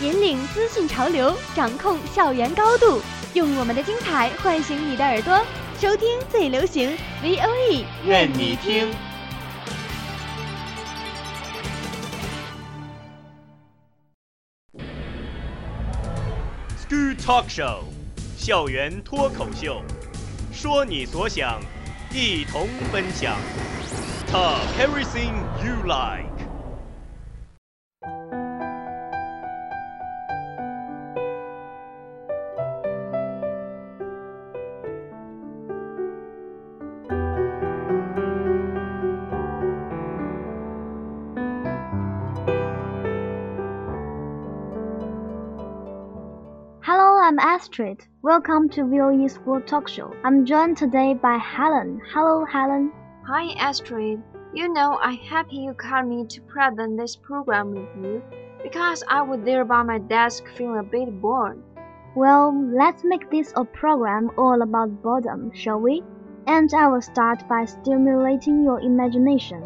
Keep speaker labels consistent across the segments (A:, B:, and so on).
A: 引领资讯潮流，掌控校园高度，用我们的精彩唤醒你的耳朵，收听最流行 VOE，
B: 愿你听。School Talk Show，校园脱口秀，说你所想，一同分享。Talk everything you like。
C: I'm Astrid. Welcome to VOE School Talk Show. I'm joined today by Helen. Hello, Helen.
D: Hi, Astrid. You know, I'm happy you called me to present this program with you because I was there by my desk feeling a bit bored.
C: Well, let's make this a program all about boredom, shall we? And I will start by stimulating your imagination.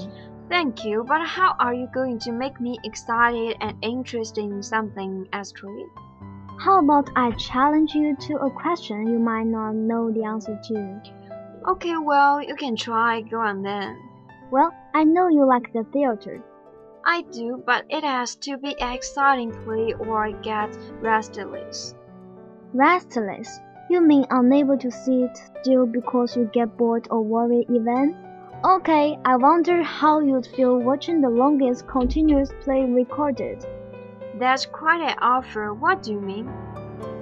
D: Thank you, but how are you going to make me excited and interested in something, Astrid?
C: How about I challenge you to a question you might not know the answer to?
D: Okay, well, you can try. Go on then.
C: Well, I know you like the theater.
D: I do, but it has to be exciting play or I get restless.
C: Restless? You mean unable to sit still because you get bored or worried even? Okay, I wonder how you'd feel watching the longest continuous play recorded.
D: That's quite an offer. What do you mean?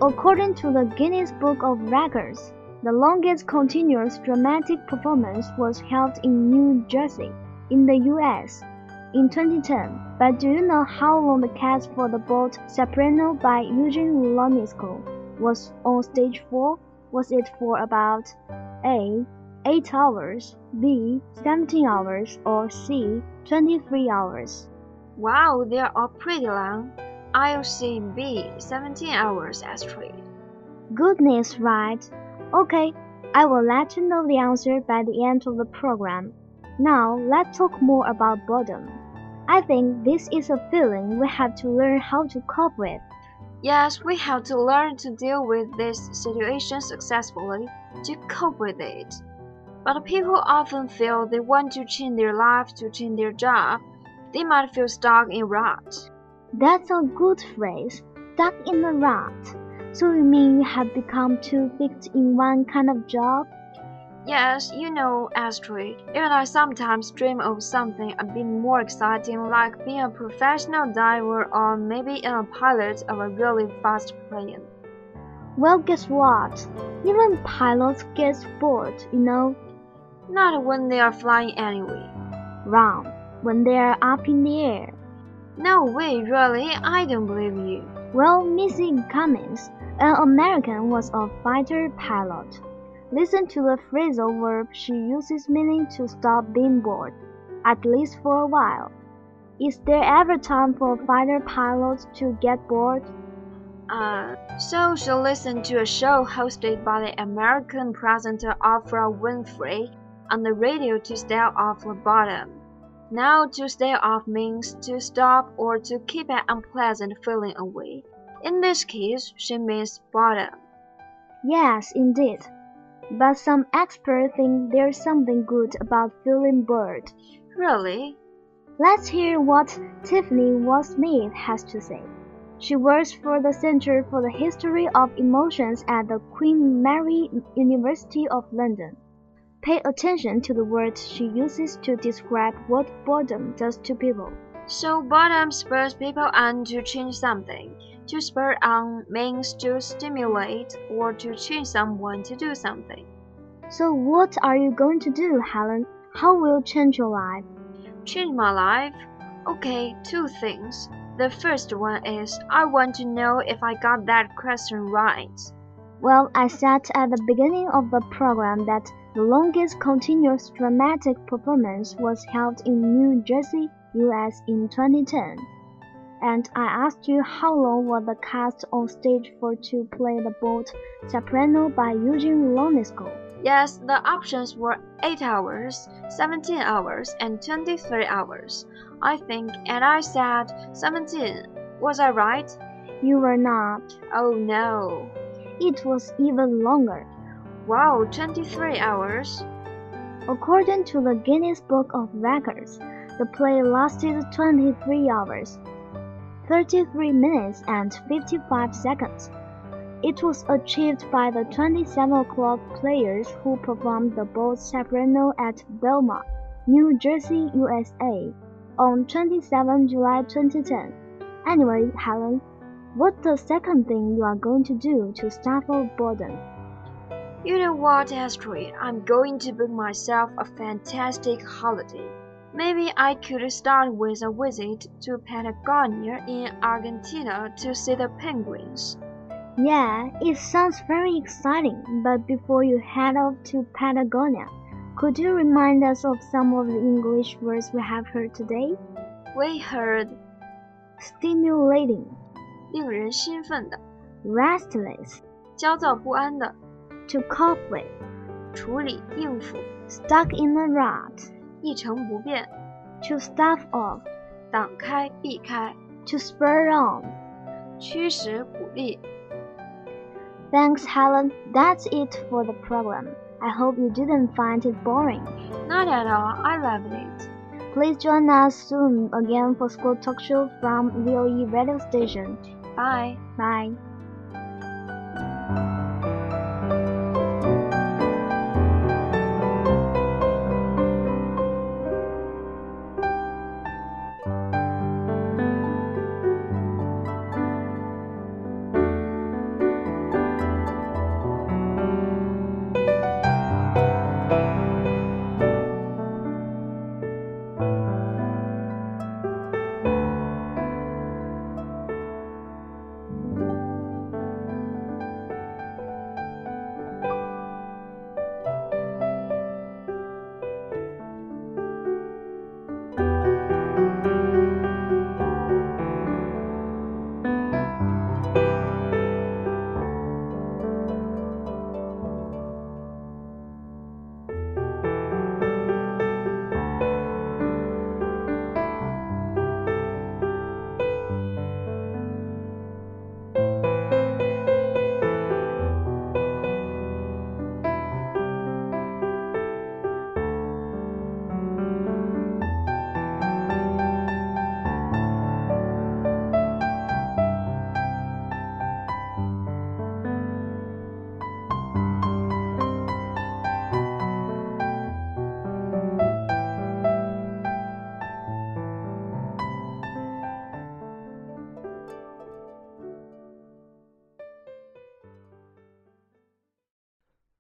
C: According to the Guinness Book of Records, the longest continuous dramatic performance was held in New Jersey, in the US, in 2010. But do you know how long the cast for the Bald Soprano by Eugene Ionesco was on stage for? Was it for about A. 8 hours, B. 17 hours, or C. 23 hours?
D: Wow, they are all pretty long. I'll say B, 17 hours, Astrid.
C: Goodness, right. Okay, I will let you know the answer by the end of the program. Now, let's talk more about boredom. I think this is a feeling we have to learn how to cope with.
D: Yes, we have to learn to deal with this situation successfully to cope with it. But people often feel they want to change their life to change their job. They might feel stuck in rut.
C: That's a good phrase, stuck in a rut. So you mean you have become too fixed in one kind of job?
D: Yes, you know, Astrid, even I sometimes dream of something a bit more exciting like being a professional diver or maybe being a pilot of a really fast plane.
C: Well, guess what? Even pilots get bored, you know.
D: Not when they are flying anyway.
C: Wrong. When they are up in the air.
D: No way, really, I don't believe you.
C: Well, Missy Cummings, an American, was a fighter pilot. Listen to the phrasal verb she uses meaning to stop being bored, at least for a while. Is there ever time for fighter pilots to get bored?
D: Uh, so she listened to a show hosted by the American presenter Oprah Winfrey on the radio to stave off the bottom. Now, to stave off means to stop or to keep an unpleasant feeling away. In this case, she means bottom.
C: Yes, indeed. But some experts think there's something good about feeling bored.
D: Really?
C: Let's hear what Tiffany Watt Smith has to say. She works for the Center for the History of Emotions at the Queen Mary University of London. Pay attention to the words she uses to describe what boredom does to people.
D: So, boredom spurs people on to change something. To spur on means to stimulate or to change someone to do something.
C: So, what are you going to do, Helen? How will you change your life?
D: Change my life? Okay, two things. The first one is I want to know if I got that question right.
C: Well, I said at the beginning of the program that the longest continuous dramatic performance was held in New Jersey, US in 2010. And I asked you how long was the cast on stage for to play the Bald Soprano by Eugene Ionesco.
D: Yes, the options were 8 hours, 17 hours, and 23 hours. I think, and I said 17. Was I right?
C: You were not.
D: Oh no.
C: It was even longer.
D: Wow, 23 hours?
C: According to the Guinness Book of Records, the play lasted 23 hours, 33 minutes, and 55 seconds. It was achieved by the 27 o'clock players who performed the Bald Soprano at Belmont, New Jersey, USA, on 27 July 2010. Anyway, Helen, what's the second thing you are going to do to stifle boredom?
D: You know what, Astrid? I'm going to book myself a fantastic holiday. Maybe I could start with a visit to Patagonia in Argentina to see the penguins.
C: Yeah, it sounds very exciting, but before you head off to Patagonia, could you remind us of some of the English words we have heard today?
D: We heard
C: Stimulating,
D: 令人兴奋的、
C: restless,
D: 焦躁不安的、
C: to cope with,
D: 处理应付、
C: stuck in a rut,
D: 一成不变、
C: to stuff off,
D: 挡开、避开、
C: to spur on.
D: 驱使、鼓励。
C: Thanks, Helen. That's it for the program. I hope you didn't find it boring.
D: Not at all. I loved it.
C: Please join us soon again for School Talk Show from VOE Radio Station.
D: Bye.
C: Bye.